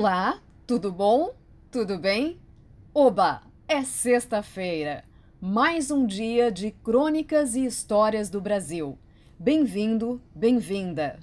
Olá, tudo bom? Tudo bem? Oba, é sexta-feira. Mais um dia de crônicas e histórias do Brasil. Bem-vindo, bem-vinda.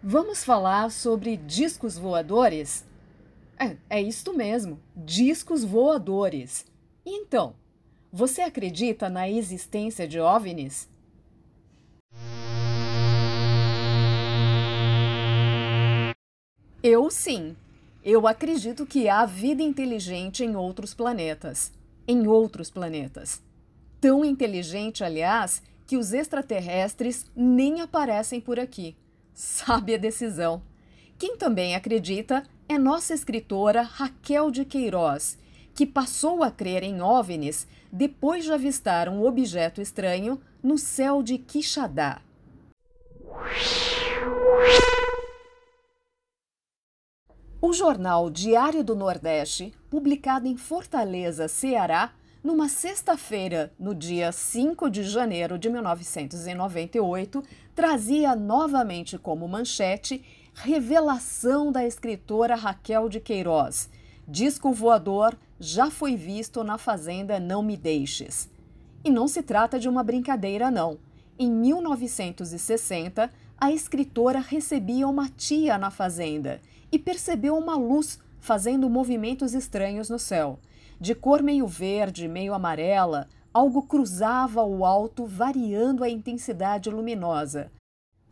Vamos falar sobre discos voadores? É, é isto mesmo, discos voadores. E então, você acredita na existência de OVNIs? Eu sim. Eu acredito que há vida inteligente em outros planetas. Em outros planetas. Tão inteligente, aliás, que os extraterrestres nem aparecem por aqui. Sabe a decisão. Quem também acredita é nossa escritora Raquel de Queiroz, que passou a crer em OVNIs depois de avistar um objeto estranho no céu de Quixadá. O jornal Diário do Nordeste, publicado em Fortaleza, Ceará, numa sexta-feira, no dia 5 de janeiro de 1998, trazia novamente como manchete revelação da escritora Raquel de Queiroz. Disco voador já foi visto na fazenda Não Me Deixes. E não se trata de uma brincadeira, não. Em 1960, a escritora recebia uma tia na fazenda e percebeu uma luz fazendo movimentos estranhos no céu. De cor meio verde, meio amarela, algo cruzava o alto, variando a intensidade luminosa.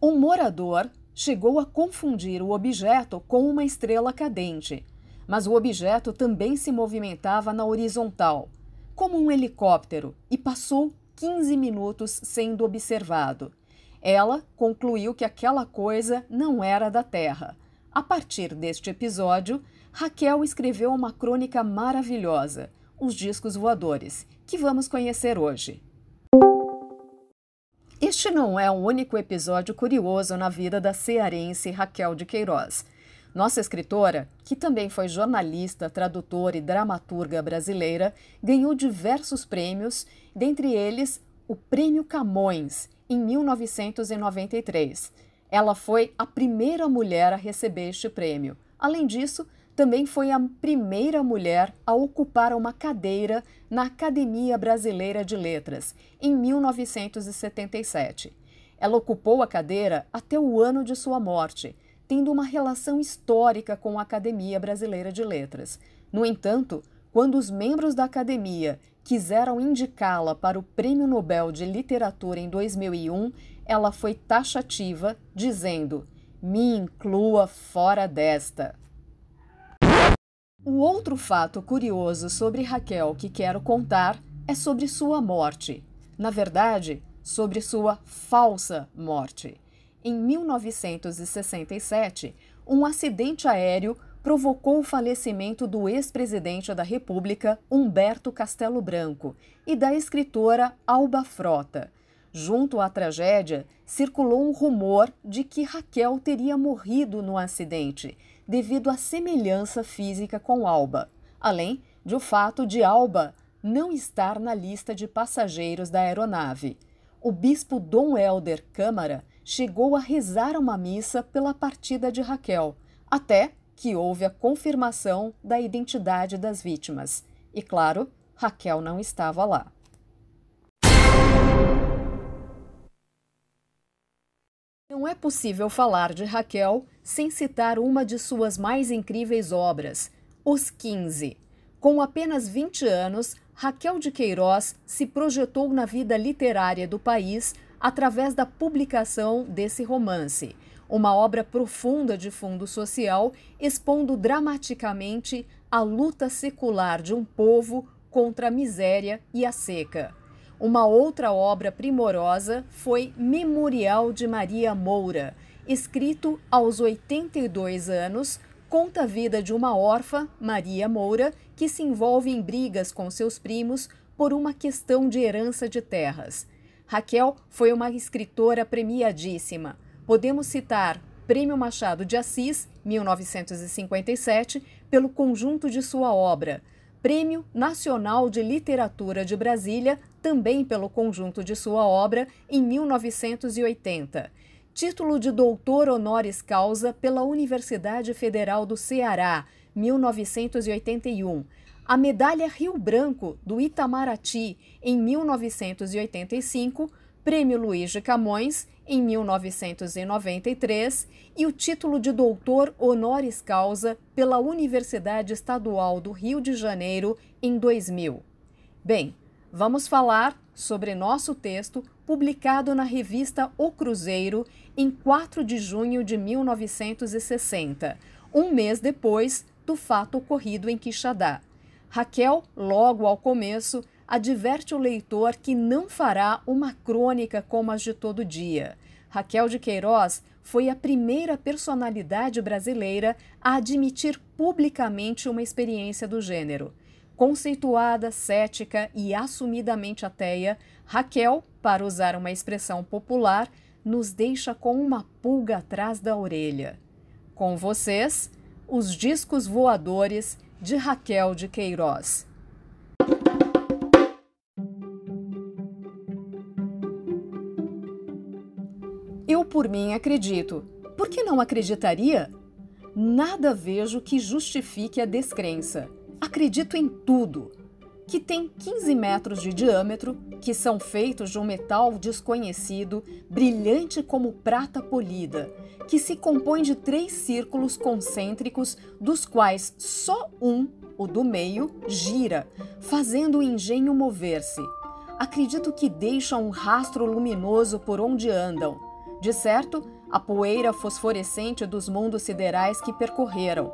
Um morador chegou a confundir o objeto com uma estrela cadente mas o objeto também se movimentava na horizontal, como um helicóptero, e passou 15 minutos sendo observado. Ela concluiu que aquela coisa não era da Terra. A partir deste episódio, Raquel escreveu uma crônica maravilhosa, Os Discos Voadores, que vamos conhecer hoje. Este não é o único episódio curioso na vida da cearense Raquel de Queiroz. Nossa escritora, que também foi jornalista, tradutora e dramaturga brasileira, ganhou diversos prêmios, dentre eles o Prêmio Camões, em 1993. Ela foi a primeira mulher a receber este prêmio. Além disso, também foi a primeira mulher a ocupar uma cadeira na Academia Brasileira de Letras, em 1977. Ela ocupou a cadeira até o ano de sua morte tendo uma relação histórica com a Academia Brasileira de Letras. No entanto, quando os membros da academia quiseram indicá-la para o Prêmio Nobel de Literatura em 2001, ela foi taxativa, dizendo: me inclua fora desta. O outro fato curioso sobre Raquel que quero contar é sobre sua morte. Na verdade, sobre sua falsa morte. Em 1967, um acidente aéreo provocou o falecimento do ex-presidente da República, Humberto Castelo Branco, e da escritora Alba Frota. Junto à tragédia, circulou um rumor de que Raquel teria morrido no acidente, devido à semelhança física com Alba, além de o fato de Alba não estar na lista de passageiros da aeronave. O bispo Dom Helder Câmara chegou a rezar uma missa pela partida de Raquel, até que houve a confirmação da identidade das vítimas. E claro, Raquel não estava lá. Não é possível falar de Raquel sem citar uma de suas mais incríveis obras, Os 15. Com apenas 20 anos, Raquel de Queiroz se projetou na vida literária do país através da publicação desse romance, uma obra profunda de fundo social, expondo dramaticamente a luta secular de um povo contra a miséria e a seca. Uma outra obra primorosa foi Memorial de Maria Moura, escrito aos 82 anos, conta a vida de uma órfã, Maria Moura, que se envolve em brigas com seus primos por uma questão de herança de terras. Raquel foi uma escritora premiadíssima. Podemos citar Prêmio Machado de Assis, 1957, pelo conjunto de sua obra, Prêmio Nacional de Literatura de Brasília, também pelo conjunto de sua obra, em 1980. Título de doutor honoris causa pela Universidade Federal do Ceará, 1981. A Medalha Rio Branco do Itamaraty, em 1985. Prêmio Luiz de Camões, em 1993, e o título de doutor honoris causa pela Universidade Estadual do Rio de Janeiro, em 2000. Bem, vamos falar sobre nosso texto publicado na revista O Cruzeiro em 4 de junho de 1960, um mês depois do fato ocorrido em Quixadá. Raquel, logo ao começo, adverte o leitor que não fará uma crônica como as de todo dia. Raquel de Queiroz foi a primeira personalidade brasileira a admitir publicamente uma experiência do gênero. Conceituada, cética e assumidamente ateia, Raquel, para usar uma expressão popular, nos deixa com uma pulga atrás da orelha. Com vocês, os discos voadores de Raquel de Queiroz. Eu, por mim, acredito. Por que não acreditaria? Nada vejo que justifique a descrença. Acredito em tudo. Que tem 15 metros de diâmetro, que são feitos de um metal desconhecido, brilhante como prata polida, que se compõe de três círculos concêntricos, dos quais só um, o do meio, gira, fazendo o engenho mover-se. Acredito que deixam um rastro luminoso por onde andam de certo, a poeira fosforescente dos mundos siderais que percorreram.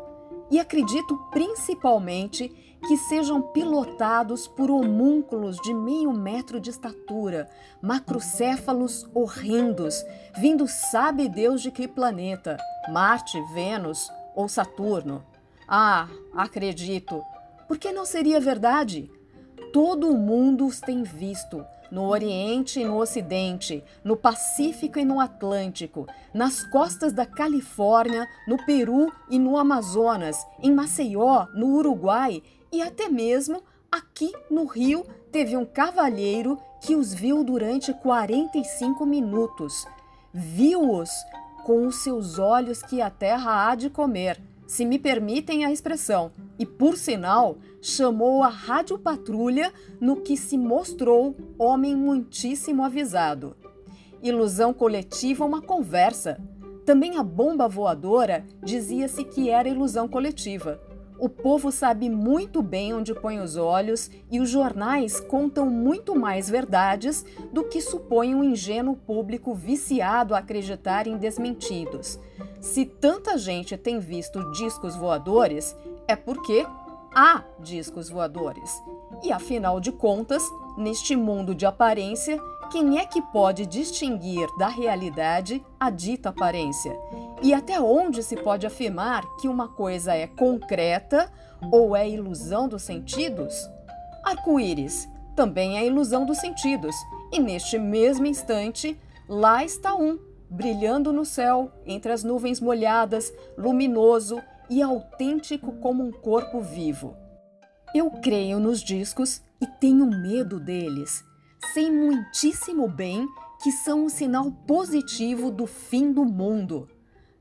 E acredito principalmente que sejam pilotados por homúnculos de meio metro de estatura, macrocéfalos horrendos, vindo sabe Deus de que planeta, Marte, Vênus ou Saturno. Ah, acredito. Por que não seria verdade? Todo mundo os tem visto, no Oriente e no Ocidente, no Pacífico e no Atlântico, nas costas da Califórnia, no Peru e no Amazonas, em Maceió, no Uruguai e até mesmo aqui no Rio teve um cavalheiro que os viu durante 45 minutos. Viu-os com os seus olhos que a terra há de comer se me permitem a expressão, e por sinal chamou a rádio patrulha no que se mostrou homem muitíssimo avisado. Ilusão coletiva, uma conversa. Também a bomba voadora dizia-se que era ilusão coletiva. O povo sabe muito bem onde põe os olhos e os jornais contam muito mais verdades do que supõe um ingênuo público viciado a acreditar em desmentidos. Se tanta gente tem visto discos voadores, é porque há discos voadores. E afinal de contas, neste mundo de aparência, quem é que pode distinguir da realidade a dita aparência? E até onde se pode afirmar que uma coisa é concreta ou é ilusão dos sentidos? Arco-íris também é ilusão dos sentidos, e neste mesmo instante, lá está um, brilhando no céu, entre as nuvens molhadas, luminoso e autêntico como um corpo vivo. Eu creio nos discos e tenho medo deles. Sei muitíssimo bem que são um sinal positivo do fim do mundo.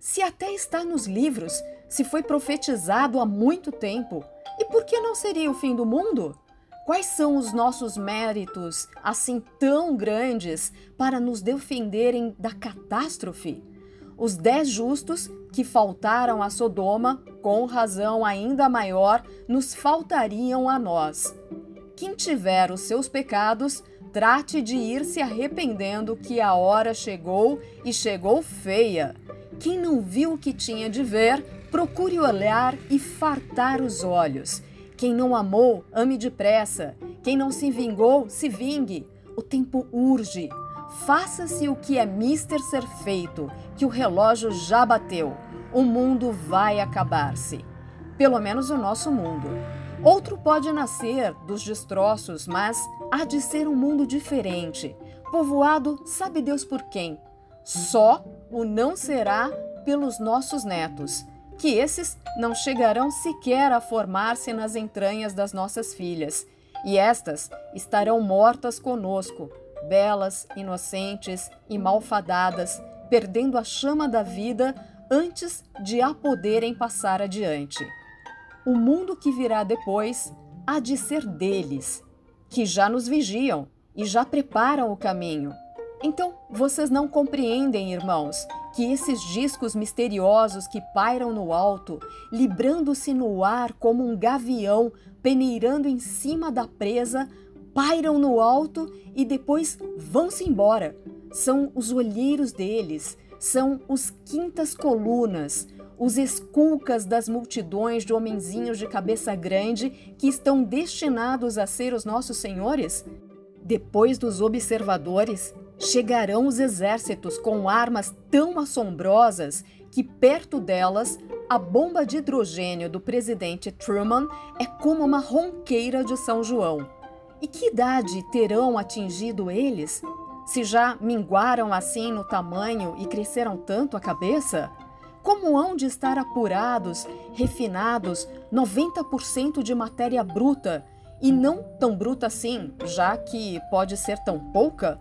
Se até está nos livros, se foi profetizado há muito tempo, e por que não seria o fim do mundo? Quais são os nossos méritos, assim tão grandes, para nos defenderem da catástrofe? Os dez justos que faltaram a Sodoma, com razão ainda maior, nos faltariam a nós. Quem tiver os seus pecados, trate de ir se arrependendo que a hora chegou e chegou feia. Quem não viu o que tinha de ver, procure olhar e fartar os olhos. Quem não amou, ame depressa. Quem não se vingou, se vingue. O tempo urge. Faça-se o que é mister ser feito, que o relógio já bateu. O mundo vai acabar-se. Pelo menos o nosso mundo. Outro pode nascer dos destroços, mas há de ser um mundo diferente, povoado sabe Deus por quem. Só o não será pelos nossos netos. que esses não chegarão sequer a formar-se nas entranhas das nossas filhas, e estas estarão mortas conosco, belas, inocentes e malfadadas, perdendo a chama da vida antes de a poderem passar adiante. O mundo que virá depois há de ser deles, que já nos vigiam e já preparam o caminho. Então, vocês não compreendem, irmãos, que esses discos misteriosos que pairam no alto, librando-se no ar como um gavião peneirando em cima da presa, pairam no alto e depois vão-se embora. São os olheiros deles, são os quintas colunas, os esculcas das multidões de homenzinhos de cabeça grande que estão destinados a ser os nossos senhores? Depois dos observadores, chegarão os exércitos com armas tão assombrosas que, perto delas, a bomba de hidrogênio do presidente Truman é como uma ronqueira de São João. E que idade terão atingido eles? Se já minguaram assim no tamanho e cresceram tanto a cabeça? Como hão de estar apurados, refinados, 90% de matéria bruta, e não tão bruta assim, já que pode ser tão pouca?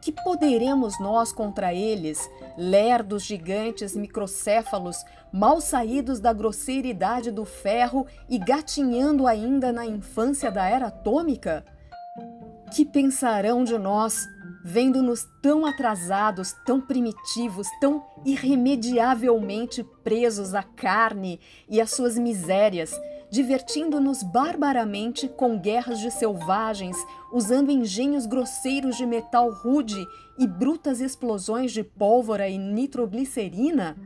Que poderemos nós contra eles, lerdos gigantes microcéfalos, mal saídos da grosseiridade do ferro e gatinhando ainda na infância da era atômica? Que pensarão de nós, vendo-nos tão atrasados, tão primitivos, tão irremediavelmente presos à carne e às suas misérias, divertindo-nos barbaramente com guerras de selvagens, usando engenhos grosseiros de metal rude e brutas explosões de pólvora e nitroglicerina?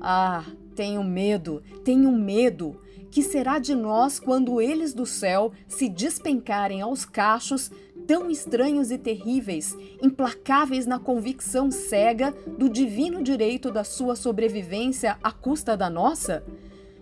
Ah, tenho medo, tenho medo. Que será de nós quando eles do céu se despencarem aos cachos, tão estranhos e terríveis, implacáveis na convicção cega do divino direito da sua sobrevivência à custa da nossa?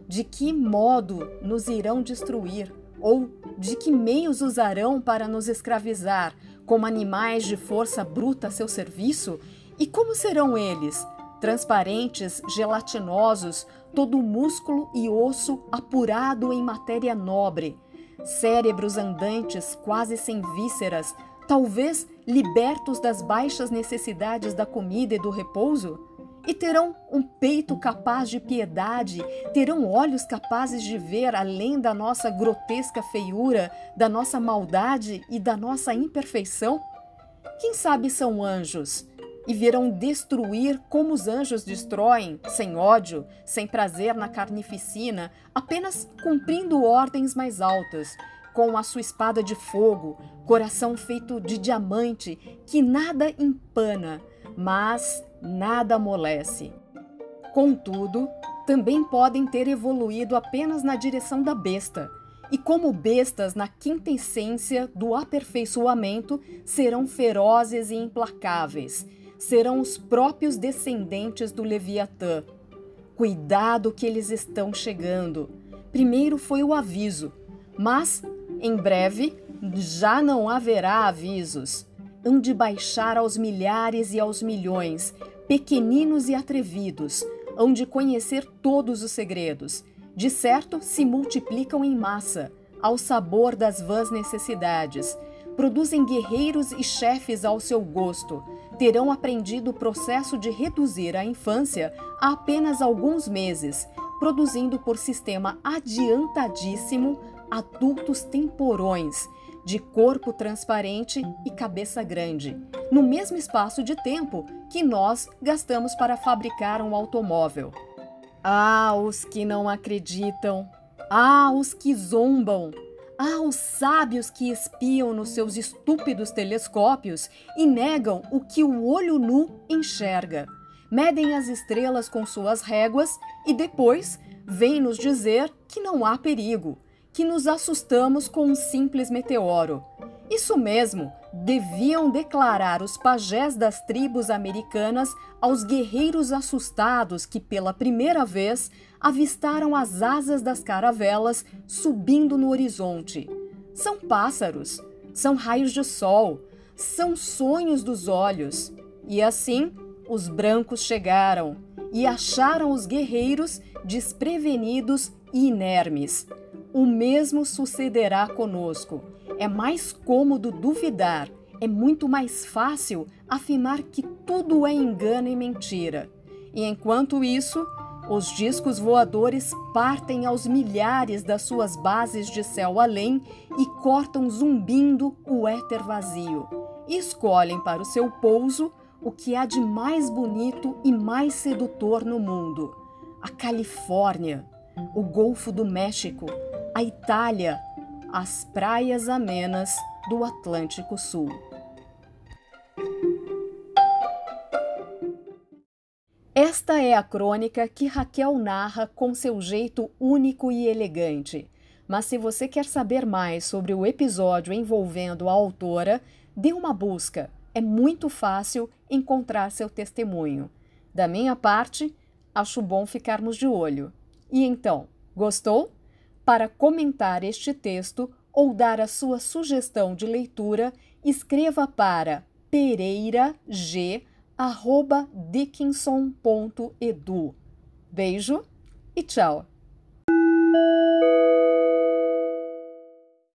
De que modo nos irão destruir, ou de que meios usarão para nos escravizar, como animais de força bruta a seu serviço? E como serão eles? Transparentes, gelatinosos, todo músculo e osso apurado em matéria nobre, cérebros andantes quase sem vísceras, talvez libertos das baixas necessidades da comida e do repouso? E terão um peito capaz de piedade, terão olhos capazes de ver além da nossa grotesca feiura, da nossa maldade e da nossa imperfeição? Quem sabe são anjos e virão destruir como os anjos destroem, sem ódio, sem prazer na carnificina, apenas cumprindo ordens mais altas, com a sua espada de fogo, coração feito de diamante que nada empana, mas nada amolece. Contudo, também podem ter evoluído apenas na direção da besta, e como bestas na quinta essência do aperfeiçoamento, serão ferozes e implacáveis, serão os próprios descendentes do Leviatã. Cuidado que eles estão chegando. Primeiro foi o aviso, mas em breve já não haverá avisos hão de baixar aos milhares e aos milhões, pequeninos e atrevidos, hão de conhecer todos os segredos. De certo, se multiplicam em massa, ao sabor das vãs necessidades. Produzem guerreiros e chefes ao seu gosto. Terão aprendido o processo de reduzir a infância a apenas alguns meses, produzindo por sistema adiantadíssimo adultos temporões de corpo transparente e cabeça grande, no mesmo espaço de tempo que nós gastamos para fabricar um automóvel. Ah, os que não acreditam! Ah, os que zombam! Ah, os sábios que espiam nos seus estúpidos telescópios e negam o que o olho nu enxerga. Medem as estrelas com suas réguas e depois vêm nos dizer que não há perigo que nos assustamos com um simples meteoro. Isso mesmo, deviam declarar os pajés das tribos americanas aos guerreiros assustados que, pela primeira vez, avistaram as asas das caravelas subindo no horizonte. São pássaros, são raios de sol, são sonhos dos olhos. E assim, os brancos chegaram e acharam os guerreiros desprevenidos e inermes. O mesmo sucederá conosco. É mais cômodo duvidar, é muito mais fácil afirmar que tudo é engano e mentira. E enquanto isso, os discos voadores partem aos milhares das suas bases de céu além e cortam zumbindo o éter vazio. E escolhem para o seu pouso o que há de mais bonito e mais sedutor no mundo: a Califórnia, o Golfo do México, a Itália, as praias amenas do Atlântico Sul. Esta é a crônica que Raquel narra com seu jeito único e elegante. Mas se você quer saber mais sobre o episódio envolvendo a autora, dê uma busca. É muito fácil encontrar seu testemunho. Da minha parte, acho bom ficarmos de olho. E então, gostou? Para comentar este texto ou dar a sua sugestão de leitura, escreva para Pereira G arroba dickinson.edu. Beijo e tchau!